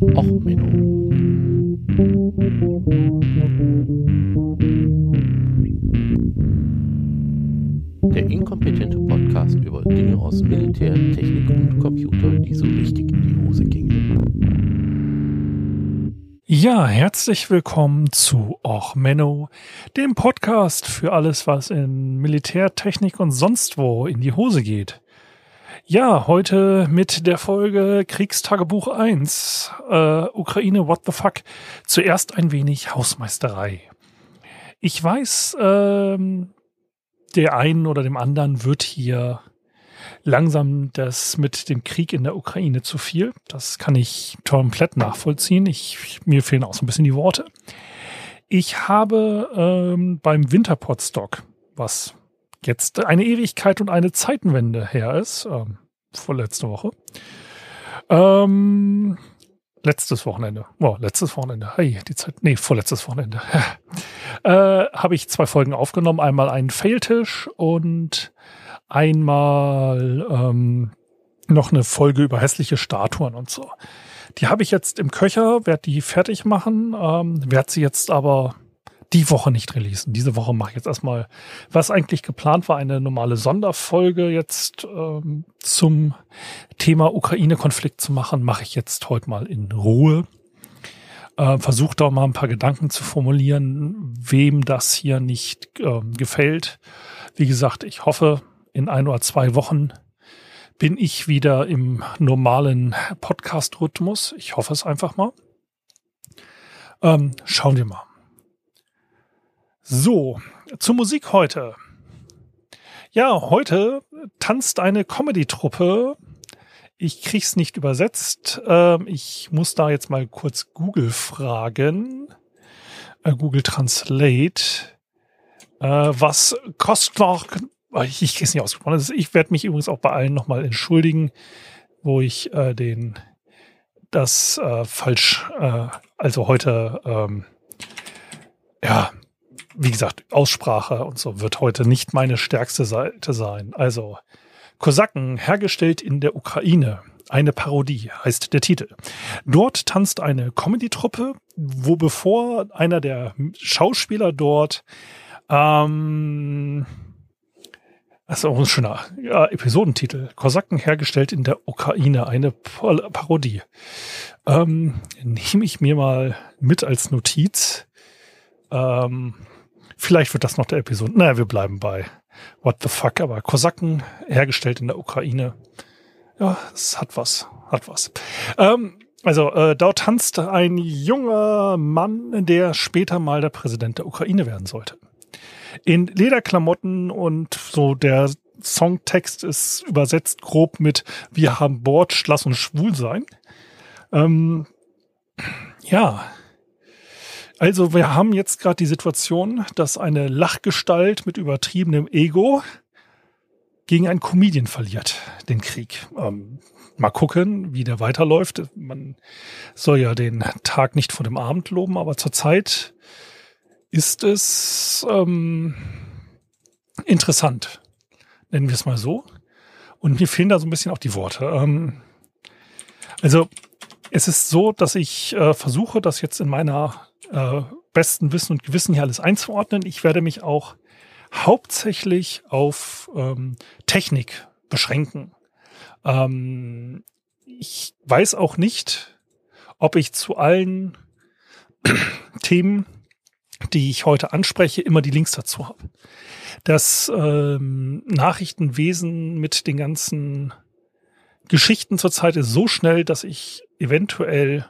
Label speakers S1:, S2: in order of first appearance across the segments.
S1: Och, Menno. Der inkompetente Podcast über Dinge aus Militär, Technik und Computer, die so richtig in die Hose gingen.
S2: Ja, herzlich willkommen zu Och Menno, dem Podcast für alles, was in Militär, Technik und sonst wo in die Hose geht. Ja, heute mit der Folge Kriegstagebuch 1, äh, Ukraine, what the fuck. Zuerst ein wenig Hausmeisterei. Ich weiß, ähm, der einen oder dem anderen wird hier langsam das mit dem Krieg in der Ukraine zu viel. Das kann ich komplett nachvollziehen. Ich, mir fehlen auch so ein bisschen die Worte. Ich habe ähm, beim Winterpotstock, was jetzt eine Ewigkeit und eine Zeitenwende her ist, ähm, vorletzte Woche. Ähm, letztes Wochenende. Oh, letztes Wochenende. Hey, die Zeit. Nee, vorletztes Wochenende. äh, habe ich zwei Folgen aufgenommen. Einmal einen Failtisch und einmal ähm, noch eine Folge über hässliche Statuen und so. Die habe ich jetzt im Köcher, werde die fertig machen, ähm, werde sie jetzt aber die Woche nicht releasen. Diese Woche mache ich jetzt erstmal, was eigentlich geplant war, eine normale Sonderfolge jetzt ähm, zum Thema Ukraine-Konflikt zu machen, mache ich jetzt heute mal in Ruhe. Äh, Versuche da mal ein paar Gedanken zu formulieren, wem das hier nicht äh, gefällt. Wie gesagt, ich hoffe, in ein oder zwei Wochen bin ich wieder im normalen Podcast-Rhythmus. Ich hoffe es einfach mal. Ähm, schauen wir mal. So, zur Musik heute. Ja, heute tanzt eine Comedy-Truppe. Ich krieg's nicht übersetzt. Ähm, ich muss da jetzt mal kurz Google fragen. Äh, Google Translate. Äh, was Kostloch, ich, krieg's nicht ausgesprochen. Ich werde mich übrigens auch bei allen nochmal entschuldigen, wo ich äh, den das falsch, also heute ähm, ja, wie gesagt, Aussprache und so wird heute nicht meine stärkste Seite sein. Also Kosaken, hergestellt in der Ukraine. Eine Parodie heißt der Titel. Dort tanzt eine Comedy-Truppe, wo bevor einer der Schauspieler dort ähm, das ist auch ein schöner ja, Episodentitel. Kosaken hergestellt in der Ukraine, eine Parodie. Ähm, nehme ich mir mal mit als Notiz. Ähm, Vielleicht wird das noch der Episode. Naja, wir bleiben bei What the fuck, aber Kosaken hergestellt in der Ukraine. Ja, es hat was, hat was. Ähm, also äh, dort tanzt ein junger Mann, der später mal der Präsident der Ukraine werden sollte. In Lederklamotten und so der Songtext ist übersetzt grob mit Wir haben Bord, lass uns schwul sein. Ähm, ja, also wir haben jetzt gerade die Situation, dass eine Lachgestalt mit übertriebenem Ego gegen einen Comedian verliert, den Krieg. Ähm, mal gucken, wie der weiterläuft. Man soll ja den Tag nicht vor dem Abend loben, aber zurzeit ist es ähm, interessant, nennen wir es mal so. Und mir fehlen da so ein bisschen auch die Worte. Ähm, also es ist so, dass ich äh, versuche, das jetzt in meiner äh, besten Wissen und Gewissen hier alles einzuordnen. Ich werde mich auch hauptsächlich auf ähm, Technik beschränken. Ähm, ich weiß auch nicht, ob ich zu allen Themen, die ich heute anspreche, immer die Links dazu habe. Das ähm, Nachrichtenwesen mit den ganzen Geschichten zurzeit ist so schnell, dass ich eventuell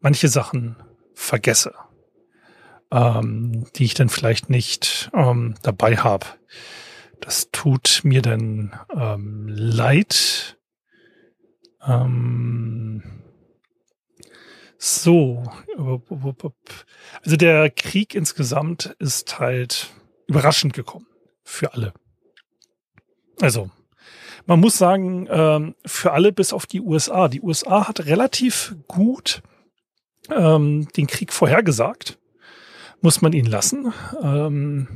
S2: manche Sachen vergesse, ähm, die ich dann vielleicht nicht ähm, dabei habe. Das tut mir dann ähm, leid. Ähm, so, also der Krieg insgesamt ist halt überraschend gekommen für alle. Also man muss sagen, ähm, für alle bis auf die USA. Die USA hat relativ gut ähm, den Krieg vorhergesagt. Muss man ihn lassen. Ähm,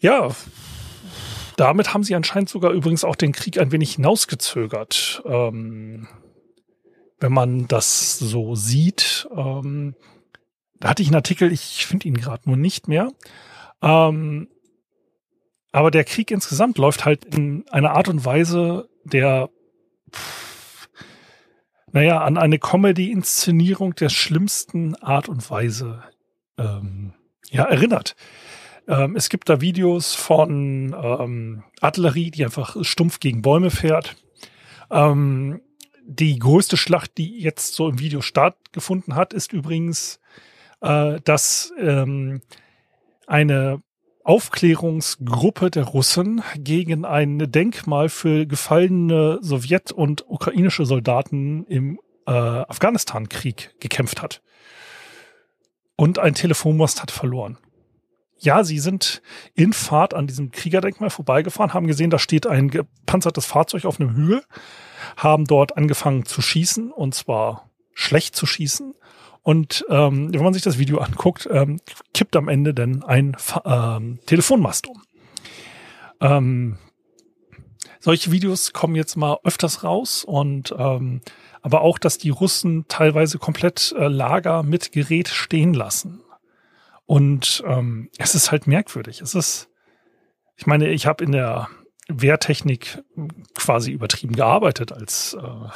S2: ja, damit haben sie anscheinend sogar übrigens auch den Krieg ein wenig hinausgezögert. Ähm, wenn man das so sieht. Ähm, da hatte ich einen Artikel, ich finde ihn gerade nur nicht mehr. Ähm, aber der Krieg insgesamt läuft halt in einer Art und Weise, der, pff, naja, an eine Comedy-Inszenierung der schlimmsten Art und Weise ähm, ja, erinnert. Ähm, es gibt da Videos von ähm, Artillerie, die einfach stumpf gegen Bäume fährt. Ähm, die größte Schlacht, die jetzt so im Video stattgefunden hat, ist übrigens, äh, dass ähm, eine Aufklärungsgruppe der Russen gegen ein Denkmal für gefallene Sowjet- und ukrainische Soldaten im äh, Afghanistan-Krieg gekämpft hat. Und ein Telefonmast hat verloren. Ja, sie sind in Fahrt an diesem Kriegerdenkmal vorbeigefahren, haben gesehen, da steht ein gepanzertes Fahrzeug auf einem Hügel, haben dort angefangen zu schießen und zwar schlecht zu schießen. Und ähm, wenn man sich das Video anguckt, ähm, kippt am Ende dann ein ähm, Telefonmast um. Ähm, solche Videos kommen jetzt mal öfters raus und ähm, aber auch, dass die Russen teilweise komplett äh, Lager mit Gerät stehen lassen. Und ähm, es ist halt merkwürdig. Es ist, ich meine, ich habe in der Wehrtechnik quasi übertrieben gearbeitet als äh,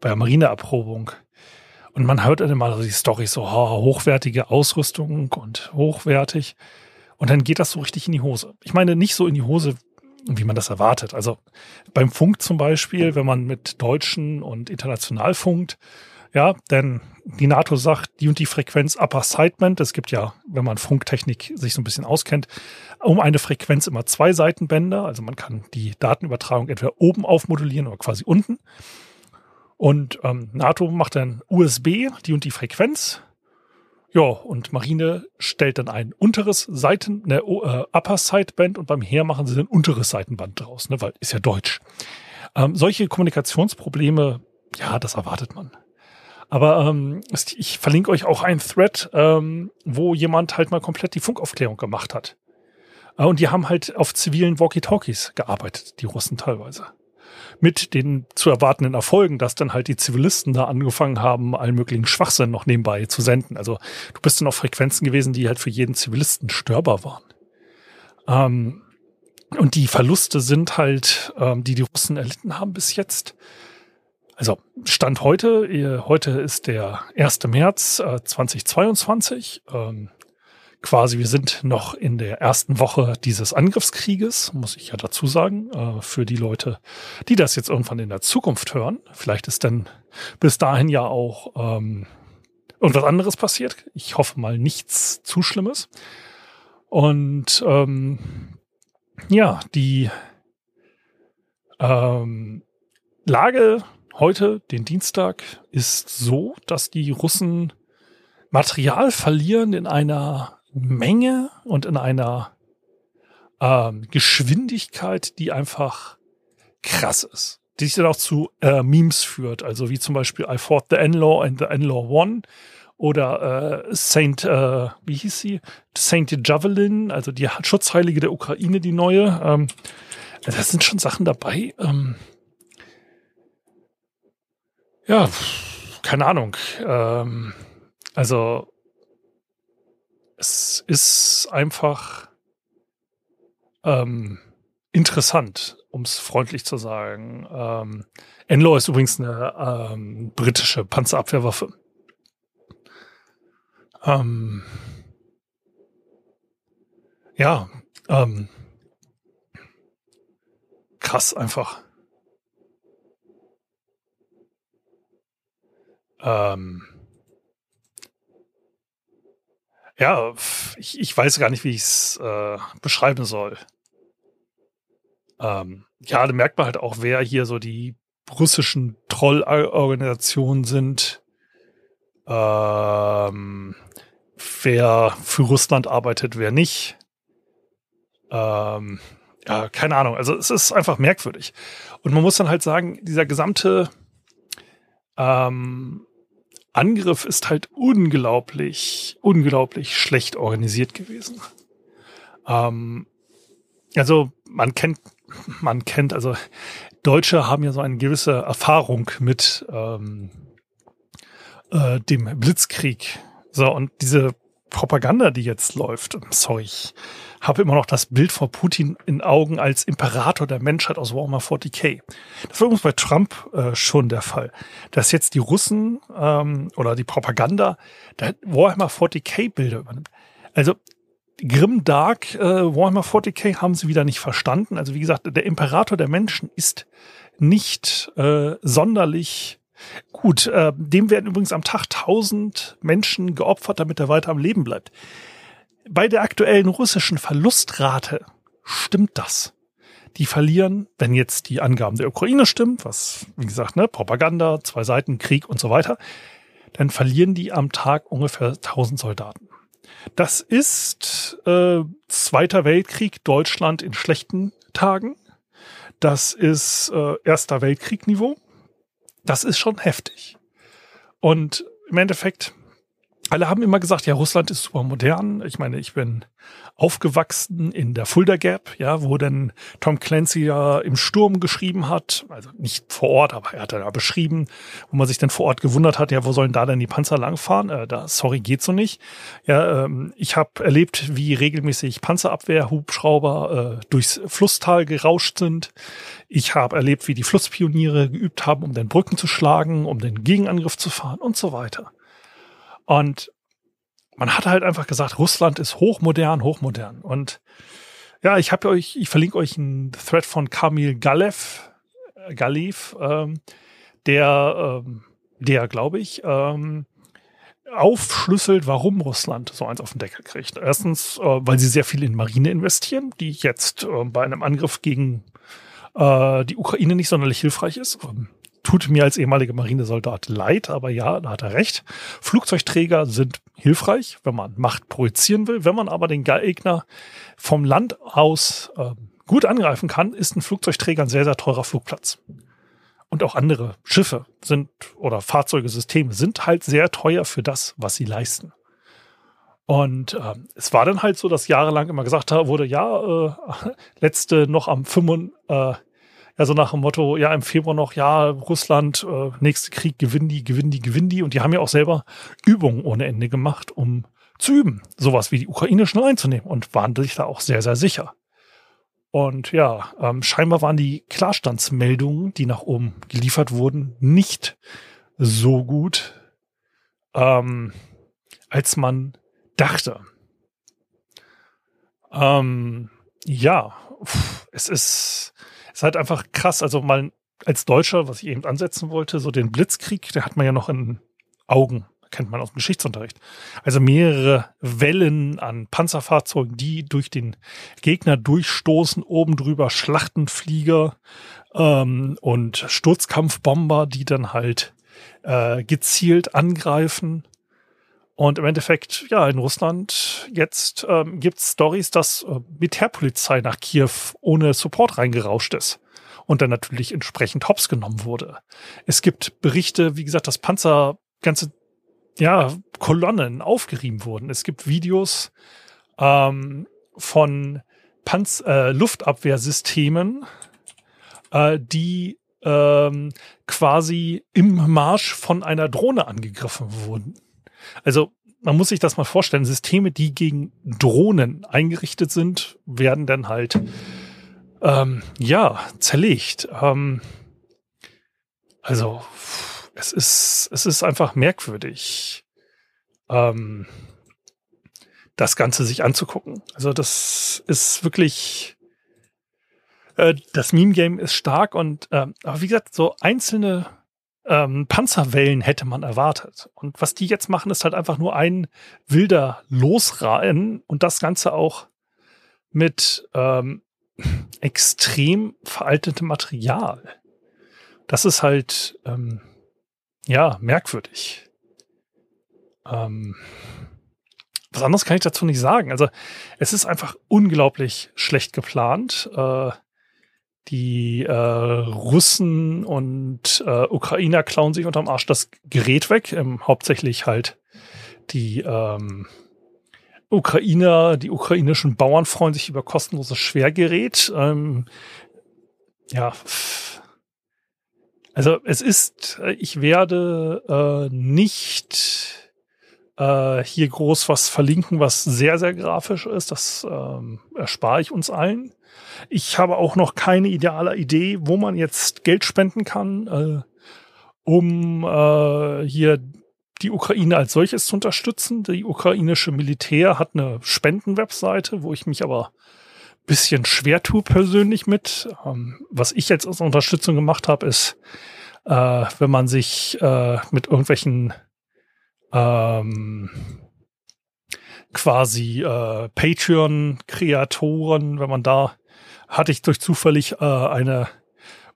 S2: bei der Marineerprobung. Und man hört dann mal die Story so, oh, hochwertige Ausrüstung und hochwertig. Und dann geht das so richtig in die Hose. Ich meine, nicht so in die Hose, wie man das erwartet. Also beim Funk zum Beispiel, wenn man mit Deutschen und international funkt, ja, denn die NATO sagt, die und die Frequenz Upper Sideband, es gibt ja, wenn man Funktechnik sich so ein bisschen auskennt, um eine Frequenz immer zwei Seitenbänder. Also man kann die Datenübertragung entweder oben aufmodulieren oder quasi unten. Und ähm, NATO macht dann USB, die und die Frequenz. Ja, und Marine stellt dann ein unteres Seiten, ne, äh, Upper Sideband und beim Heer machen sie ein unteres Seitenband draus, ne, weil ist ja Deutsch. Ähm, solche Kommunikationsprobleme, ja, das erwartet man. Aber ähm, ich verlinke euch auch einen Thread, ähm, wo jemand halt mal komplett die Funkaufklärung gemacht hat. Äh, und die haben halt auf zivilen Walkie-Talkies gearbeitet, die Russen teilweise. Mit den zu erwartenden Erfolgen, dass dann halt die Zivilisten da angefangen haben, allen möglichen Schwachsinn noch nebenbei zu senden. Also du bist dann auf Frequenzen gewesen, die halt für jeden Zivilisten störbar waren. Ähm, und die Verluste sind halt, ähm, die die Russen erlitten haben bis jetzt, also Stand heute, heute ist der 1. März äh, 2022. Ähm, quasi, wir sind noch in der ersten Woche dieses Angriffskrieges, muss ich ja dazu sagen, äh, für die Leute, die das jetzt irgendwann in der Zukunft hören. Vielleicht ist dann bis dahin ja auch ähm, irgendwas anderes passiert. Ich hoffe mal nichts zu Schlimmes. Und ähm, ja, die ähm, Lage heute, den Dienstag, ist so, dass die Russen Material verlieren in einer Menge und in einer ähm, Geschwindigkeit, die einfach krass ist. Die sich dann auch zu äh, Memes führt, also wie zum Beispiel I fought the N-Law and the N-Law won oder äh, Saint, äh, wie hieß sie? Saint Javelin, also die Schutzheilige der Ukraine, die neue. Ähm, das sind schon Sachen dabei. Ähm, ja, keine Ahnung. Ähm, also es ist einfach ähm, interessant, um es freundlich zu sagen. Ähm, Enlaw ist übrigens eine ähm, britische Panzerabwehrwaffe. Ähm, ja, ähm, krass einfach. Ähm, ja, ich, ich weiß gar nicht, wie ich es äh, beschreiben soll. Ähm, ja, da merkt man halt auch, wer hier so die russischen Trollorganisationen sind. Ähm, wer für Russland arbeitet, wer nicht. Ähm, ja, keine Ahnung. Also es ist einfach merkwürdig. Und man muss dann halt sagen, dieser gesamte ähm, Angriff ist halt unglaublich, unglaublich schlecht organisiert gewesen. Ähm, also man kennt, man kennt, also Deutsche haben ja so eine gewisse Erfahrung mit, ähm, äh, dem Blitzkrieg. So, und diese Propaganda, die jetzt läuft, sorry, ich habe immer noch das Bild von Putin in Augen als Imperator der Menschheit aus Warhammer 40k. Das war übrigens bei Trump äh, schon der Fall. Dass jetzt die Russen ähm, oder die Propaganda der Warhammer 40k Bilder übernimmt. Also Grim Dark äh, Warhammer 40k haben sie wieder nicht verstanden. Also wie gesagt, der Imperator der Menschen ist nicht äh, sonderlich gut. Äh, dem werden übrigens am Tag tausend Menschen geopfert, damit er weiter am Leben bleibt. Bei der aktuellen russischen Verlustrate stimmt das. Die verlieren, wenn jetzt die Angaben der Ukraine stimmen, was, wie gesagt, ne, Propaganda, zwei Seiten, Krieg und so weiter, dann verlieren die am Tag ungefähr 1000 Soldaten. Das ist äh, Zweiter Weltkrieg Deutschland in schlechten Tagen. Das ist äh, Erster Weltkrieg-Niveau. Das ist schon heftig. Und im Endeffekt alle haben immer gesagt, ja, Russland ist super modern. Ich meine, ich bin aufgewachsen in der Fulda Gap, ja, wo denn Tom Clancy ja im Sturm geschrieben hat, also nicht vor Ort, aber er hat da beschrieben, wo man sich dann vor Ort gewundert hat, ja, wo sollen da denn die Panzer langfahren? Äh, da, sorry, geht so nicht. Ja, ähm, ich habe erlebt, wie regelmäßig Panzerabwehr-Hubschrauber äh, durchs Flusstal gerauscht sind. Ich habe erlebt, wie die Flusspioniere geübt haben, um den Brücken zu schlagen, um den Gegenangriff zu fahren und so weiter. Und man hat halt einfach gesagt, Russland ist hochmodern, hochmodern. Und ja, ich habe euch, ich verlinke euch einen Thread von Kamil Galev, äh, Galev, ähm, der, ähm, der glaube ich, ähm, aufschlüsselt, warum Russland so eins auf den Deckel kriegt. Erstens, äh, weil sie sehr viel in Marine investieren, die jetzt äh, bei einem Angriff gegen äh, die Ukraine nicht sonderlich hilfreich ist. Ähm, tut mir als ehemaliger Marinesoldat leid, aber ja, da hat er recht. Flugzeugträger sind hilfreich, wenn man Macht projizieren will. Wenn man aber den Gegner vom Land aus äh, gut angreifen kann, ist ein Flugzeugträger ein sehr, sehr teurer Flugplatz. Und auch andere Schiffe sind oder Fahrzeuge, Systeme sind halt sehr teuer für das, was sie leisten. Und äh, es war dann halt so, dass jahrelang immer gesagt wurde, ja, äh, letzte noch am 5, äh, ja, so nach dem Motto, ja, im Februar noch, ja, Russland, äh, nächste Krieg, gewinnen die, gewinnen die, gewinnen die. Und die haben ja auch selber Übungen ohne Ende gemacht, um zu üben, sowas wie die Ukraine schnell einzunehmen und waren sich da auch sehr, sehr sicher. Und ja, ähm, scheinbar waren die Klarstandsmeldungen, die nach oben geliefert wurden, nicht so gut, ähm, als man dachte. Ähm, ja, es ist ist halt einfach krass. Also mal als Deutscher, was ich eben ansetzen wollte, so den Blitzkrieg, der hat man ja noch in Augen, kennt man aus dem Geschichtsunterricht. Also mehrere Wellen an Panzerfahrzeugen, die durch den Gegner durchstoßen, oben drüber Schlachtenflieger ähm, und Sturzkampfbomber, die dann halt äh, gezielt angreifen. Und im Endeffekt, ja, in Russland jetzt ähm, gibt es Stories, dass äh, Militärpolizei nach Kiew ohne Support reingerauscht ist und dann natürlich entsprechend hops genommen wurde. Es gibt Berichte, wie gesagt, dass Panzer ganze ja, Kolonnen aufgerieben wurden. Es gibt Videos ähm, von Panz äh, Luftabwehrsystemen, äh, die ähm, quasi im Marsch von einer Drohne angegriffen wurden. Also man muss sich das mal vorstellen. Systeme, die gegen Drohnen eingerichtet sind, werden dann halt ähm, ja zerlegt. Ähm, also es ist es ist einfach merkwürdig, ähm, das Ganze sich anzugucken. Also das ist wirklich äh, das Meme-Game ist stark und äh, aber wie gesagt, so einzelne ähm, Panzerwellen hätte man erwartet. Und was die jetzt machen, ist halt einfach nur ein wilder Losrennen und das Ganze auch mit ähm, extrem veraltetem Material. Das ist halt, ähm, ja, merkwürdig. Ähm, was anderes kann ich dazu nicht sagen. Also es ist einfach unglaublich schlecht geplant. Äh, die äh, Russen und äh, Ukrainer klauen sich unterm Arsch das Gerät weg. Ähm, hauptsächlich halt die ähm, Ukrainer, die ukrainischen Bauern freuen sich über kostenloses Schwergerät. Ähm, ja, Also es ist, äh, ich werde äh, nicht äh, hier groß was verlinken, was sehr, sehr grafisch ist. Das ähm, erspare ich uns allen. Ich habe auch noch keine ideale Idee, wo man jetzt Geld spenden kann, äh, um äh, hier die Ukraine als solches zu unterstützen. Die ukrainische Militär hat eine Spendenwebseite, wo ich mich aber bisschen schwer tue persönlich mit. Ähm, was ich jetzt als Unterstützung gemacht habe, ist, äh, wenn man sich äh, mit irgendwelchen ähm, quasi äh, Patreon-Kreatoren, wenn man da hatte ich durch zufällig äh, eine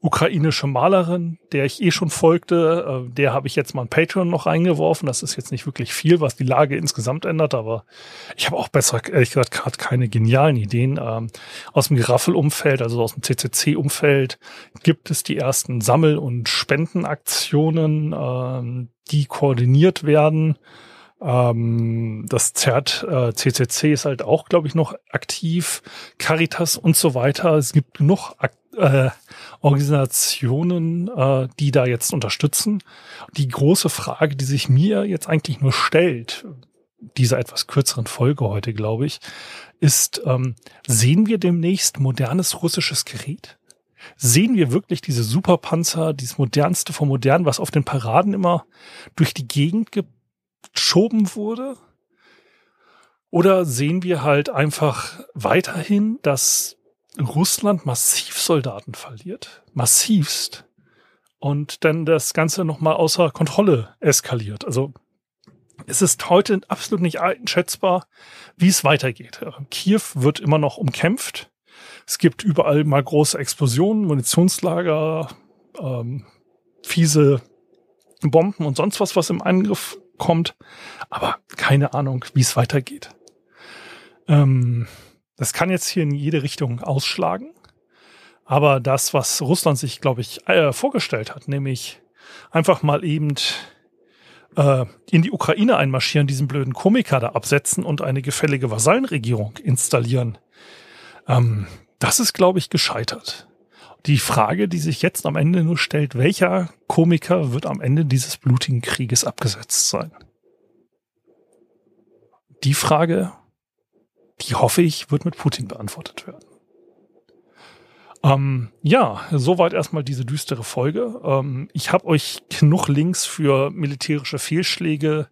S2: ukrainische Malerin, der ich eh schon folgte. Äh, der habe ich jetzt mal ein Patreon noch reingeworfen. Das ist jetzt nicht wirklich viel, was die Lage insgesamt ändert, aber ich habe auch besser, ehrlich gesagt, gerade keine genialen Ideen. Ähm, aus dem Geraffel-Umfeld, also aus dem CCC-Umfeld, gibt es die ersten Sammel- und Spendenaktionen, ähm, die koordiniert werden. Ähm, das ZERT, äh, CCC ist halt auch, glaube ich, noch aktiv. Caritas und so weiter. Es gibt genug Ak äh, Organisationen, äh, die da jetzt unterstützen. Die große Frage, die sich mir jetzt eigentlich nur stellt, dieser etwas kürzeren Folge heute, glaube ich, ist, ähm, sehen wir demnächst modernes russisches Gerät? Sehen wir wirklich diese Superpanzer, dieses modernste vom modernen, was auf den Paraden immer durch die Gegend geschoben wurde? Oder sehen wir halt einfach weiterhin, dass Russland massiv Soldaten verliert, massivst, und dann das Ganze nochmal außer Kontrolle eskaliert. Also es ist heute absolut nicht einschätzbar, wie es weitergeht. Kiew wird immer noch umkämpft. Es gibt überall mal große Explosionen, Munitionslager, ähm, fiese Bomben und sonst was, was im Angriff kommt. Aber keine Ahnung, wie es weitergeht. Ähm, das kann jetzt hier in jede Richtung ausschlagen. Aber das, was Russland sich, glaube ich, äh, vorgestellt hat, nämlich einfach mal eben äh, in die Ukraine einmarschieren, diesen blöden Komiker da absetzen und eine gefällige Vasallenregierung installieren, ähm, das ist, glaube ich, gescheitert. Die Frage, die sich jetzt am Ende nur stellt, welcher Komiker wird am Ende dieses blutigen Krieges abgesetzt sein? Die Frage die hoffe ich, wird mit Putin beantwortet werden. Ähm, ja, soweit erstmal diese düstere Folge. Ähm, ich habe euch genug Links für militärische Fehlschläge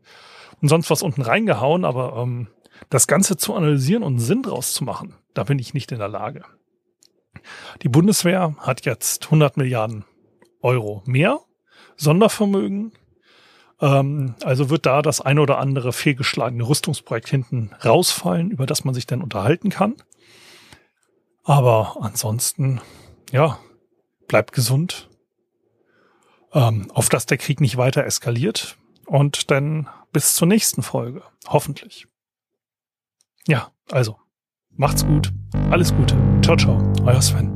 S2: und sonst was unten reingehauen, aber ähm, das Ganze zu analysieren und Sinn draus zu machen, da bin ich nicht in der Lage. Die Bundeswehr hat jetzt 100 Milliarden Euro mehr Sondervermögen ähm, also wird da das eine oder andere fehlgeschlagene Rüstungsprojekt hinten rausfallen, über das man sich dann unterhalten kann. Aber ansonsten, ja, bleibt gesund. Ähm, auf dass der Krieg nicht weiter eskaliert. Und dann bis zur nächsten Folge. Hoffentlich. Ja, also, macht's gut. Alles Gute. Ciao, ciao. Euer Sven.